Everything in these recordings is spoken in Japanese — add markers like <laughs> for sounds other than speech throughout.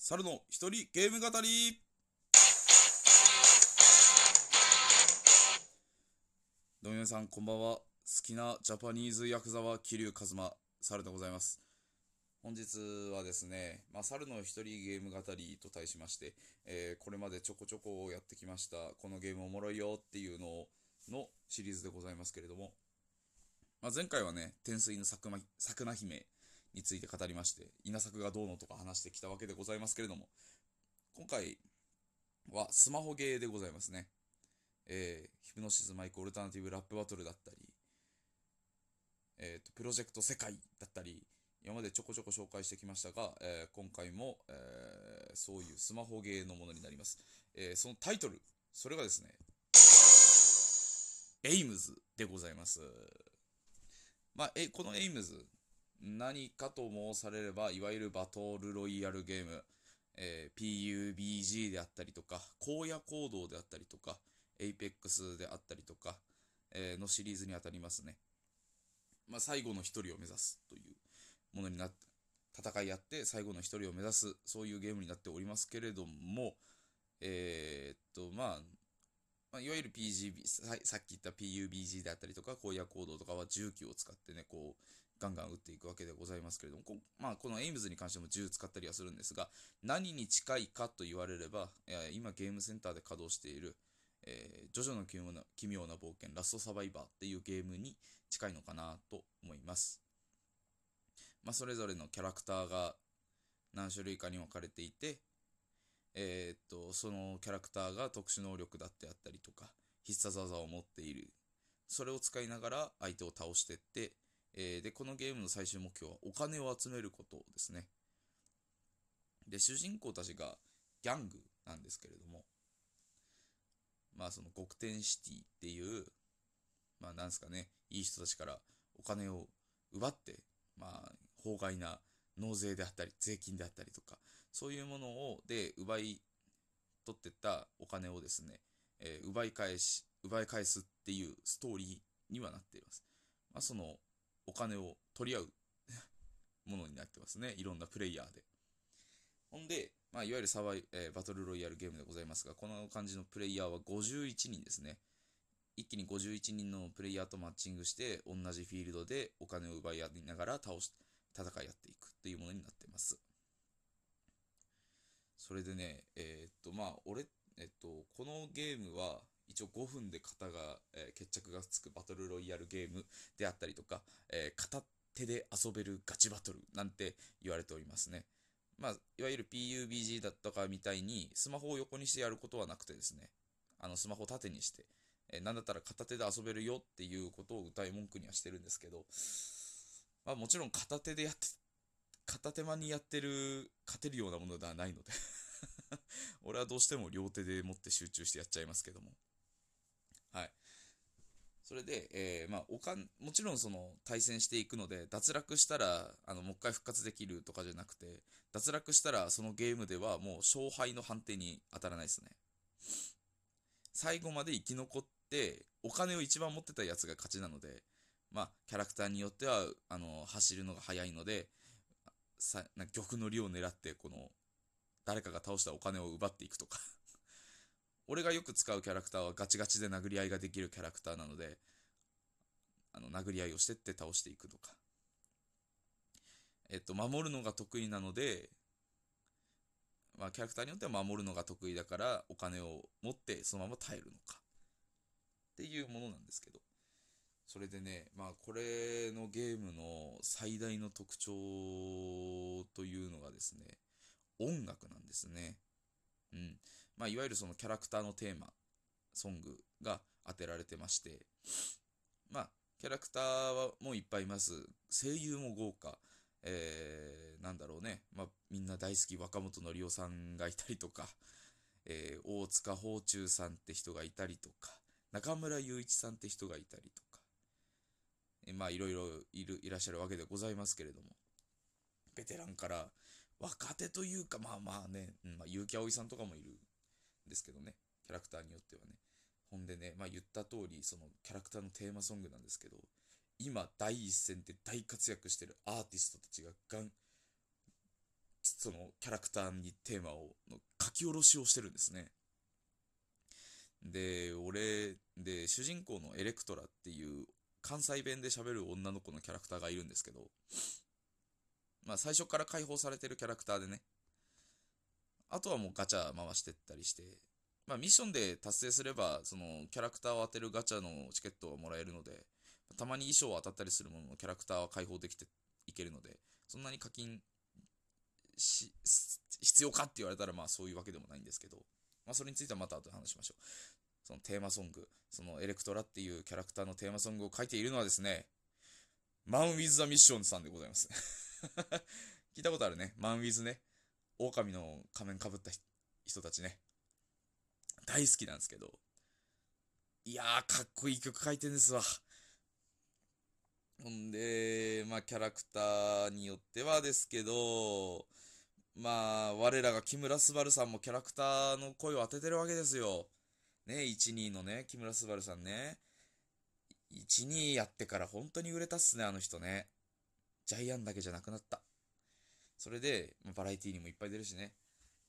猿の一人ゲーム語り。どうも皆さんこんばんは。好きなジャパニーズヤクザは桐生一馬猿でございます。本日はですね、まあ、猿の一人ゲーム語りと題しまして、えーこれまでちょこちょこやってきましたこのゲームおもろいよっていうののシリーズでございますけれども、まあ、前回はね天水の佐久間佐久間姫について語りまして稲作がどうのとか話してきたわけでございますけれども今回はスマホゲーでございますね。えーヒプノシスマイクオルタナティブラップバトルだったりえーとプロジェクトセカイだったり今までちょこちょこ紹介してきましたが、えー今回も、えーそういうスマホゲーのものになります、えーそのタイトルそれがですねエイムズでございます。まあ、えこのエイムズ何かと申されればいわゆるバトルロイヤルゲーム、えー PUBG であったりとか荒野行動であったりとか APEX であったりとか、えーのシリーズにあたりますね。まあ、最後の一人を目指すというものになって戦いやって最後の一人を目指すそういうゲームになっておりますけれどもえーっとまあまあ、いわゆる PGB、さっき言った PUBG であったりとか荒野行動とかは銃器を使ってねこうガンガン撃っていくわけでございますけれどもこ,、まあ、このエイムズに関しても銃使ったりはするんですが何に近いかと言われれば、え今ゲームセンターで稼働しているえージョジョの奇妙な奇妙な冒険ラストサバイバーっていうゲームに近いのかなと思います。まあ、それぞれのキャラクターが何種類かに分かれていて、えーっと、そのキャラクターが特殊能力だってあったりとか、必殺技を持っている。それを使いながら相手を倒していって、えーで、このゲームの最終目標はお金を集めることですね。で、主人公たちがギャングなんですけれども、まあその極天シティっていう、まあなんですかね、いい人たちからお金を奪って、まあ法外な納税であったり、税金であったりとか、そういうものを、で、奪い取ってったお金をですね、えー奪い返し、奪い返すっていうストーリーにはなっています。まあそのお金を取り合う <laughs> ものになってますね。いろんなプレイヤーで。ほんで、まあ、いわゆるサバイ、えーバトルロイヤルゲームでございますが、この感じのプレイヤーは51人ですね。一気に51人のプレイヤーとマッチングして、同じフィールドでお金を奪い合いながら倒し、戦い合っていくっていうものになってます。それでね、えーっと、まあ、俺、えっと、このゲームは、一応5分で型が、えー決着がつくバトルロイヤルゲームであったりとか、えー片手で遊べるガチバトルなんて言われておりますね。まあ、いわゆる PUBG だったかみたいに、スマホを横にしてやることはなくてですね、あのスマホを縦にして、えーなんだったら片手で遊べるよっていうことを歌い文句にはしてるんですけど、まあもちろん片手でやって、片手間にやってる、勝てるようなものではないので <laughs> 俺はどうしても両手で持って集中してやっちゃいますけども。はい。それで、えーまあ、おかん、もちろんその対戦していくので、脱落したら、あの、もう一回復活できるとかじゃなくて、脱落したらそのゲームではもう勝敗の判定に当たらないですね。最後まで生き残って、お金を一番持ってたやつが勝ちなので、まあ、キャラクターによっては、あの、走るのが速いので、さな玉の利を狙って、この、誰かが倒したお金を奪っていくとか。俺がよく使うキャラクターはガチガチで殴り合いができるキャラクターなので、あの、殴り合いをしてって倒していくとか。えっと、守るのが得意なので、まあ、キャラクターによっては守るのが得意だから、お金を持ってそのまま耐えるのか。っていうものなんですけど。それでね、まあ、これのゲームの最大の特徴というのがですね、音楽なんですね。うん。まあ、いわゆるそのキャラクターのテーマ、ソングが当てられてまして、まあ、キャラクターはもういっぱいいます。声優も豪華。えー、なんだろうね。まあ、みんな大好き若本のりおさんがいたりとか、えー、大塚芳忠さんって人がいたりとか、中村雄一さんって人がいたりとか、えーまあ、いろいろいる、いらっしゃるわけでございますけれども、ベテランから若手というか、まあまあね、うんまあ、結城葵さんとかもいるですけどね、キャラクターによってはね。ほんでね、まあ言った通り、そのキャラクターのテーマソングなんですけど、今第一線で大活躍してるアーティストたちががん、そのキャラクターにテーマを、の書き下ろしをしてるんですね。で、俺、で、主人公のエレクトラっていう関西弁で喋る女の子のキャラクターがいるんですけど、まあ最初から解放されてるキャラクターでね、あとはもうガチャ回してったりして、まあミッションで達成すれば、そのキャラクターを当てるガチャのチケットをもらえるので、たまに衣装を当たったりするもののキャラクターは解放できていけるので、そんなに課金し、必要かって言われたらまあそういうわけでもないんですけど、まあそれについてはまた後で話しましょう。そのテーマソング、そのエレクトラっていうキャラクターのテーマソングを書いているのはですね、マン・ウィズ・ザ・ミッションさんでございます。<laughs> 聞いたことあるね。マン・ウィズね。狼の仮面かぶった人たちね。大好きなんですけど。いやー、かっこいい曲書いてんですわ。ほんで、まあ、キャラクターによってはですけど、まあ、我らが木村昴さんもキャラクターの声を当ててるわけですよ。ね、1、2のね、木村昴さんね。1、2やってから本当に売れたっすね、あの人ね。ジャイアンだけじゃなくなった。それで、まあ、バラエティにもいっぱい出るしね。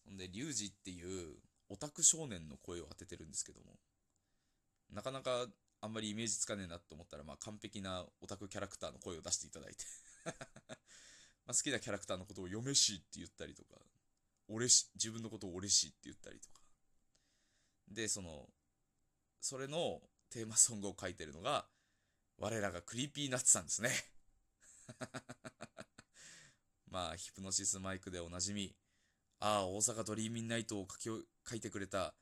ほんで、リュウジっていうオタク少年の声を当ててるんですけども、なかなかあんまりイメージつかねえなと思ったら、まあ、完璧なオタクキャラクターの声を出していただいて <laughs> ま好きなキャラクターのことを嫁氏って言ったりとか、俺氏、自分のことを俺氏って言ったりとか。で、その、それのテーマソングを書いてるのが、我らがクリーピーナッツさんですね <laughs> まあ、ヒプノシスマイクでおなじみ、ああ、大阪ドリーミンナイトを書き書いてくれた、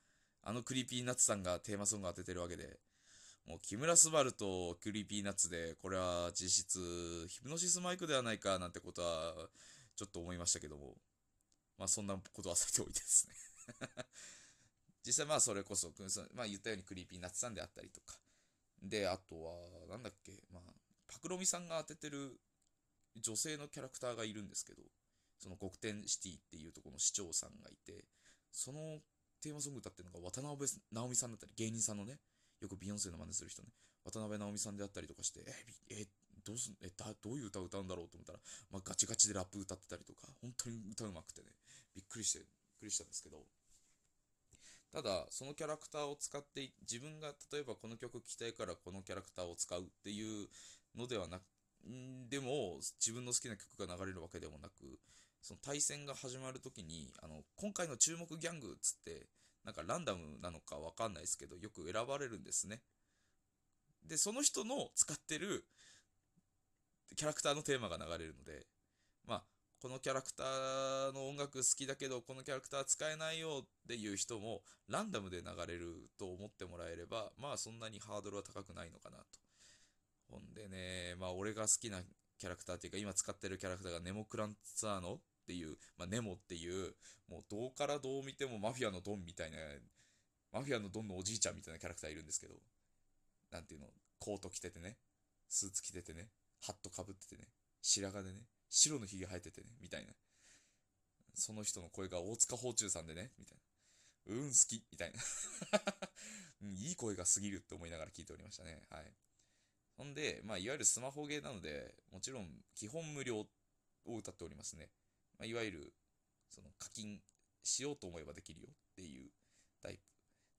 あのクリーピーナッツさんがテーマソングを当ててるわけで、もう木村昴とクリーピーナッツで、これは実質、ヒプノシスマイクではないかなんてことは、ちょっと思いましたけども、まあそんなことはさておいてですね。<laughs> 実際まあそれこそ、まあ言ったようにクリーピーナッツさんであったりとか、で、あとは、なんだっけ、まあ、パクロミさんが当ててる女性のキャラクターがいるんですけど、その極天シティっていうところの市長さんがいて、そのテーマソング歌ってるのが渡辺直美さんだったり、芸人さんのね、よくビヨンセの真似する人ね、渡辺直美さんであったりとかして、え、え、どうすえだどういう歌を歌うんだろうと思ったら、まあ、ガチガチでラップ歌ってたりとか、本当に歌うまくてね、びっくりして、びっくりしたんですけど、ただ、そのキャラクターを使って、自分が例えばこの曲聴きたいからこのキャラクターを使うっていうのではなく、でも、自分の好きな曲が流れるわけでもなく、その対戦が始まるときに、あの、今回の注目ギャングっつって、なんかランダムなのかわかんないですけど、よく選ばれるんですね。で、その人の使ってるキャラクターのテーマが流れるので、まあ、このキャラクターの音楽好きだけど、このキャラクター使えないよっていう人も、ランダムで流れると思ってもらえれば、まあそんなにハードルは高くないのかなと。ほんでね、まあ俺が好きなキャラクターっていうか、今使ってるキャラクターがネモクランツァーノっていう、まあ、ネモっていう、もうどうからどう見てもマフィアのドンみたいな、マフィアのドンのおじいちゃんみたいなキャラクターいるんですけど、なんていうの、コート着ててね、スーツ着ててね、ハットかぶっててね、白髪でね、白のひげ生えててね、みたいな。その人の声が大塚芳忠さんでね、みたいな。うん、好き、みたいな <laughs> うんいい声が過ぎるって思いながら聞いておりましたね。はい。ほんで、まあ、いわゆるスマホゲーなので、もちろん基本無料を歌っておりますね。まあ、いわゆる、その課金しようと思えばできるよっていうタイプ。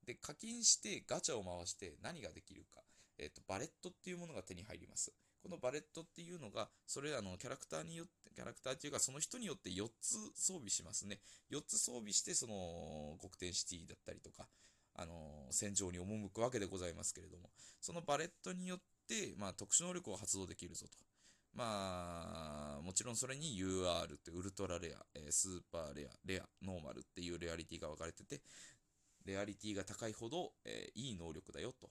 で、課金してガチャを回して何ができるか。えっ、ー、と、バレットっていうものが手に入ります。このバレットっていうのが、それらのキャラクターによって、キャラクターっていうか、その人によって4つ装備しますね。4つ装備して、その、極天シティだったりとか、あの戦場に赴くわけでございますけれども、そのバレットによって、まあ、特殊能力を発動できるぞと。まあ、もちろんそれに UR ってウルトラレア、えスーパーレア、レア、ノーマルっていうレアリティが分かれてて、レアリティが高いほど、えー、いい能力だよと。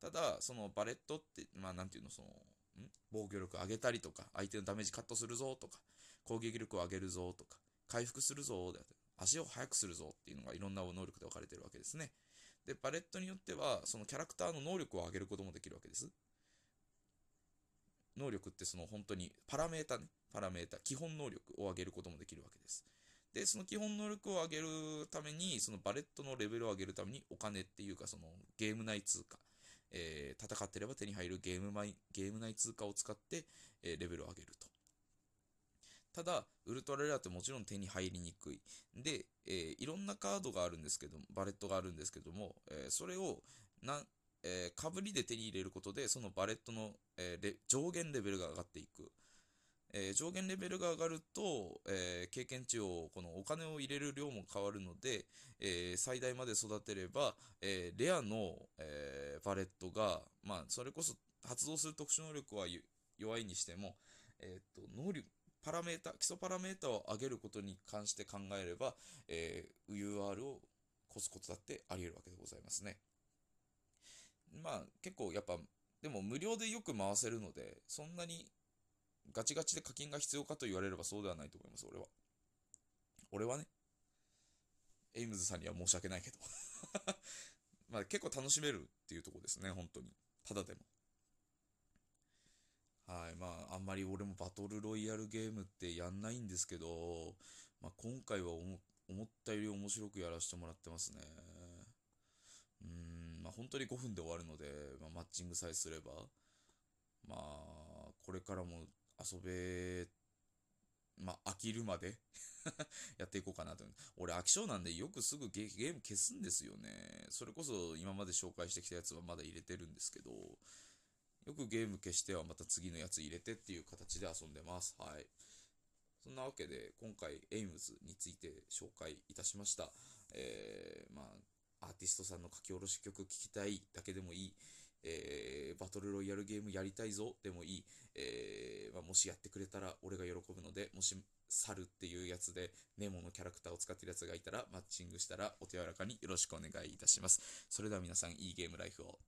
ただ、そのバレットって、まあなんていうの、その、ん？防御力上げたりとか、相手のダメージカットするぞとか、攻撃力を上げるぞとか、回復するぞであったり、足を速くするぞっていうのがいろんな能力で分かれてるわけですね。で、バレットによっては、そのキャラクターの能力を上げることもできるわけです。能力ってその本当にパラメータね、パラメータ、基本能力を上げることもできるわけです。で、その基本能力を上げるために、そのバレットのレベルを上げるためにお金っていうか、そのゲーム内通貨、えー、戦ってれば手に入るゲームゲーム内通貨を使って、えー、レベルを上げると。ただ、ウルトラレアってもちろん手に入りにくい。で、えー、いろんなカードがあるんですけどバレットがあるんですけども、えー、それを、な、えー、かぶりで手に入れることで、そのバレットの、えー、上限レベルが上がっていく。え、上限レベルが上がると、え、経験値を、このお金を入れる量も変わるので、え、最大まで育てれば、えレアの、えバレットが、まあ、それこそ発動する特殊能力は弱いにしても、えっと、能力、パラメータ、基礎パラメータを上げることに関して考えれば、え UR を越すことだってあり得るわけでございますね。まあ、結構やっぱ、でも無料でよく回せるので、そんなにガチガチで課金が必要かと言われればそうではないと思います、俺は。俺はね。エイムズさんには申し訳ないけど <laughs> まあ結構楽しめるっていうとこですね、本当に。ただでも。はい、まああんまり俺もバトルロイヤルゲームってやんないんですけど、まあ今回は思ったより面白くやらせてもらってますね。うん、まあ本当に5分で終わるので、まあ、マッチングさえすれば、まあこれからも遊べ、まあ、飽きるまで <laughs> やっていこうかなと。俺飽き性なんでよくすぐゲーム消すんですよね。それこそ今まで紹介してきたやつはまだ入れてるんですけど、よくゲーム消してはまた次のやつ入れてっていう形で遊んでます。はい。そんなわけで、今回、エイムズについて紹介いたしました。えー、まあ、アーティストさんの書き下ろし曲聴きたいだけでもいい。えー、バトルロイヤルゲームやりたいぞでもいい。えー、まあ、もしやってくれたら俺が喜ぶので、もし、猿っていうやつでネモのキャラクターを使ってるやつがいたら、マッチングしたらお手柔らかによろしくお願いいたします。それでは皆さん、いいゲームライフを。